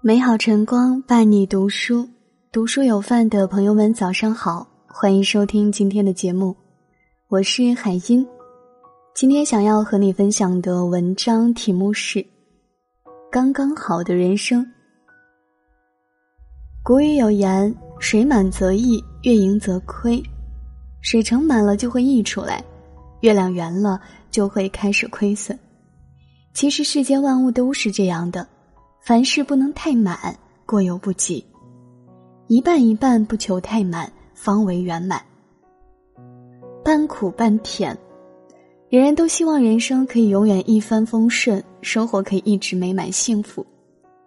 美好晨光伴你读书，读书有饭的朋友们早上好，欢迎收听今天的节目，我是海音。今天想要和你分享的文章题目是《刚刚好的人生》。古语有言：“水满则溢，月盈则亏。”水盛满了就会溢出来，月亮圆了就会开始亏损。其实世间万物都是这样的。凡事不能太满，过犹不及；一半一半，不求太满，方为圆满。半苦半甜，人人都希望人生可以永远一帆风顺，生活可以一直美满幸福，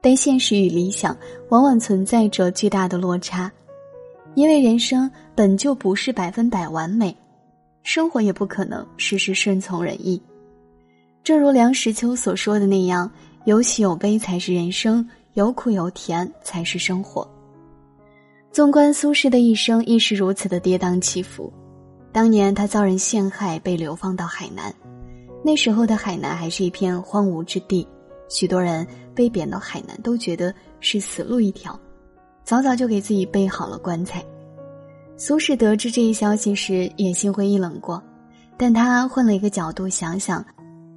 但现实与理想往往存在着巨大的落差，因为人生本就不是百分百完美，生活也不可能事事顺从人意。正如梁实秋所说的那样。有喜有悲才是人生，有苦有甜才是生活。纵观苏轼的一生，亦是如此的跌宕起伏。当年他遭人陷害，被流放到海南，那时候的海南还是一片荒芜之地，许多人被贬到海南都觉得是死路一条，早早就给自己备好了棺材。苏轼得知这一消息时，也心灰意冷过，但他换了一个角度想想。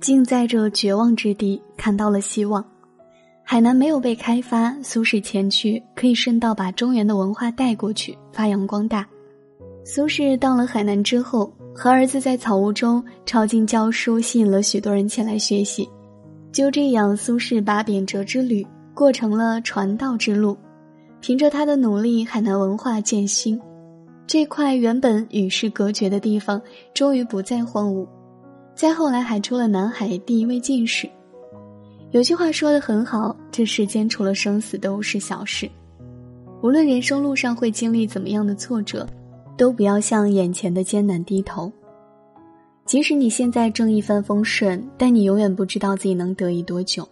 竟在这绝望之地看到了希望。海南没有被开发，苏轼前去可以顺道把中原的文化带过去，发扬光大。苏轼到了海南之后，和儿子在草屋中抄经教书，吸引了许多人前来学习。就这样，苏轼把贬谪之旅过成了传道之路。凭着他的努力，海南文化渐兴，这块原本与世隔绝的地方，终于不再荒芜。再后来，还出了南海第一位进士。有句话说的很好：“这世间除了生死，都是小事。”无论人生路上会经历怎么样的挫折，都不要向眼前的艰难低头。即使你现在正一帆风顺，但你永远不知道自己能得意多久；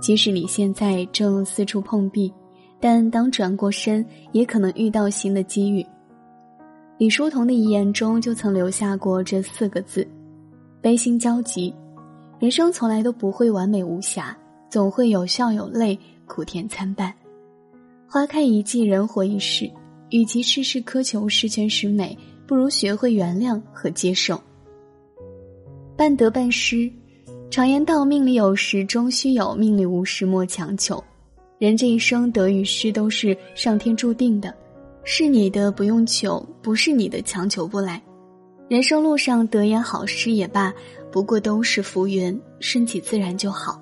即使你现在正四处碰壁，但当转过身，也可能遇到新的机遇。李叔同的遗言中就曾留下过这四个字。悲心交集，人生从来都不会完美无瑕，总会有笑有泪，苦甜参半。花开一季，人活一世，与其事事苛求十全十美，不如学会原谅和接受。半得半失，常言道：命里有时终须有，命里无时莫强求。人这一生得与失都是上天注定的，是你的不用求，不是你的强求不来。人生路上得也好，失也罢，不过都是浮云，顺其自然就好。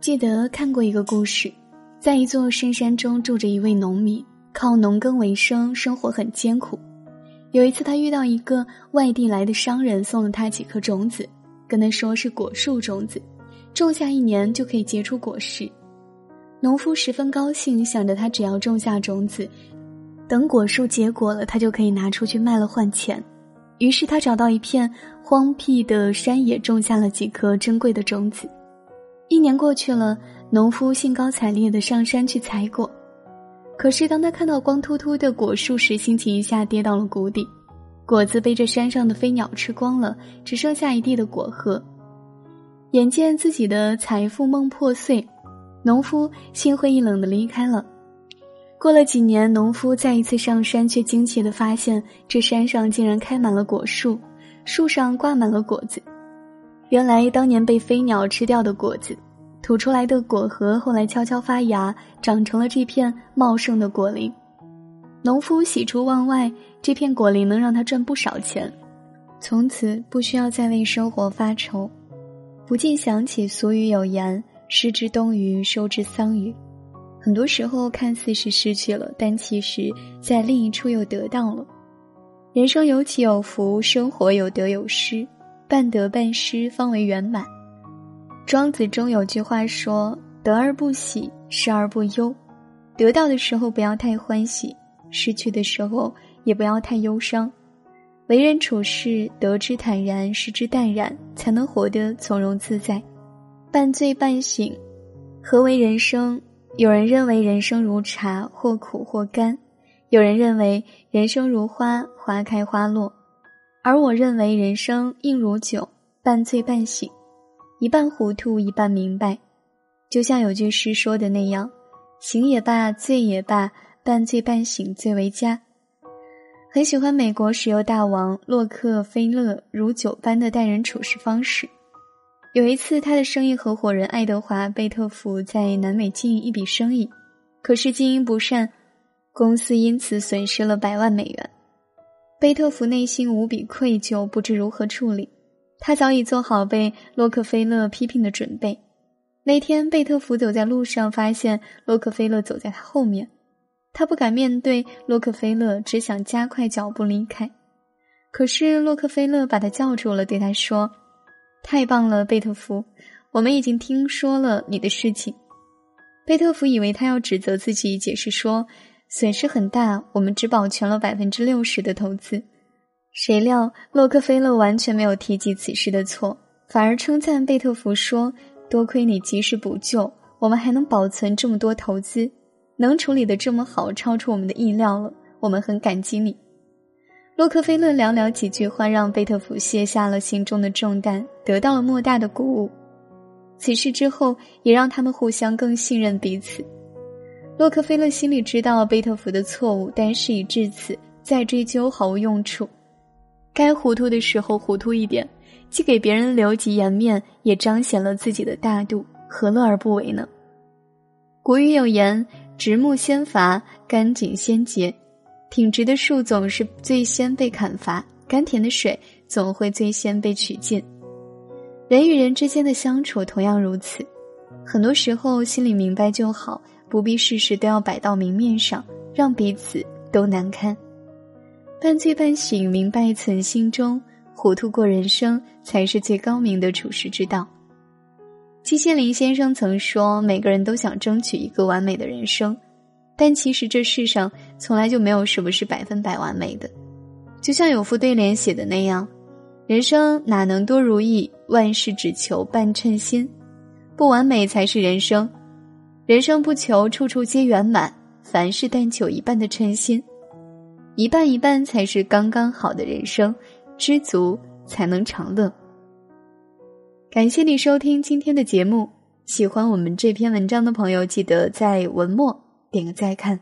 记得看过一个故事，在一座深山中住着一位农民，靠农耕为生，生活很艰苦。有一次，他遇到一个外地来的商人，送了他几颗种子，跟他说是果树种子，种下一年就可以结出果实。农夫十分高兴，想着他只要种下种子，等果树结果了，他就可以拿出去卖了换钱。于是他找到一片荒僻的山野，种下了几颗珍贵的种子。一年过去了，农夫兴高采烈地上山去采果。可是当他看到光秃秃的果树时，心情一下跌到了谷底。果子被这山上的飞鸟吃光了，只剩下一地的果核。眼见自己的财富梦破碎，农夫心灰意冷地离开了。过了几年，农夫再一次上山，却惊奇地发现，这山上竟然开满了果树，树上挂满了果子。原来，当年被飞鸟吃掉的果子，吐出来的果核，后来悄悄发芽，长成了这片茂盛的果林。农夫喜出望外，这片果林能让他赚不少钱，从此不需要再为生活发愁。不禁想起俗语有言：“失之东隅，收之桑榆。”很多时候看似是失去了，但其实在另一处又得到了。人生有起有伏，生活有得有失，半得半失方为圆满。庄子中有句话说：“得而不喜，失而不忧。”得到的时候不要太欢喜，失去的时候也不要太忧伤。为人处事，得之坦然，失之淡然，才能活得从容自在。半醉半醒，何为人生？有人认为人生如茶，或苦或甘；有人认为人生如花，花开花落；而我认为人生应如酒，半醉半醒，一半糊涂，一半明白。就像有句诗说的那样：“醒也罢，醉也罢，半醉半醒最为佳。很喜欢美国石油大王洛克菲勒如酒般的待人处事方式。有一次，他的生意合伙人爱德华·贝特福在南美经营一笔生意，可是经营不善，公司因此损失了百万美元。贝特福内心无比愧疚，不知如何处理。他早已做好被洛克菲勒批评的准备。那天，贝特福走在路上，发现洛克菲勒走在他后面。他不敢面对洛克菲勒，只想加快脚步离开。可是洛克菲勒把他叫住了，对他说：“太棒了，贝特福，我们已经听说了你的事情。”贝特福以为他要指责自己，解释说：“损失很大，我们只保全了百分之六十的投资。”谁料洛克菲勒完全没有提及此事的错，反而称赞贝特福说：“多亏你及时补救，我们还能保存这么多投资。”能处理的这么好，超出我们的意料了。我们很感激你。洛克菲勒寥寥几句话，让贝特福卸下了心中的重担，得到了莫大的鼓舞。此事之后，也让他们互相更信任彼此。洛克菲勒心里知道贝特福的错误，但事已至此，再追究毫无用处。该糊涂的时候糊涂一点，既给别人留几颜面，也彰显了自己的大度，何乐而不为呢？古语有言。直木先伐，干井先竭。挺直的树总是最先被砍伐，甘甜的水总会最先被取尽。人与人之间的相处同样如此，很多时候心里明白就好，不必事事都要摆到明面上，让彼此都难堪。半醉半醒，明白存心中，糊涂过人生，才是最高明的处世之道。季羡林先生曾说：“每个人都想争取一个完美的人生，但其实这世上从来就没有什么是百分百完美的。就像有副对联写的那样，人生哪能多如意，万事只求半称心。不完美才是人生，人生不求处处皆圆满，凡事但求一半的称心，一半一半才是刚刚好的人生，知足才能长乐。”感谢你收听今天的节目，喜欢我们这篇文章的朋友，记得在文末点个再看。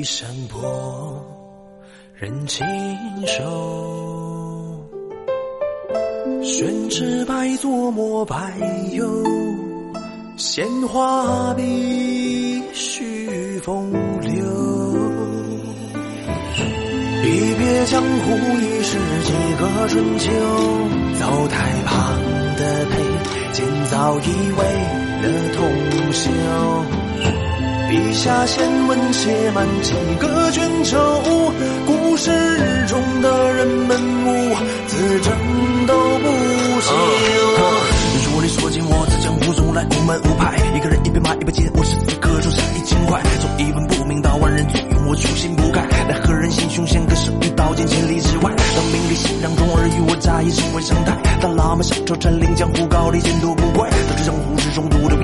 一山坡，人清瘦。宣纸白作墨白釉，鲜花笔续风流。一别江湖已是几个春秋，灶台旁的陪，见早已为。了通宵，笔下仙文写满几个卷轴，故事中的人们无自证都不休。如你所见，我自江湖中来无门无派，一个人一边骂一边剑，我是此刻中杀一千块，从一文不名到万人簇拥，我初心不改。奈何人心胸险，可是一刀剑千里之外，当名利心让众儿与我乍一成为常态，当喇嘛小丑占领江湖，高丽剑都不怪。到这江湖之中，独留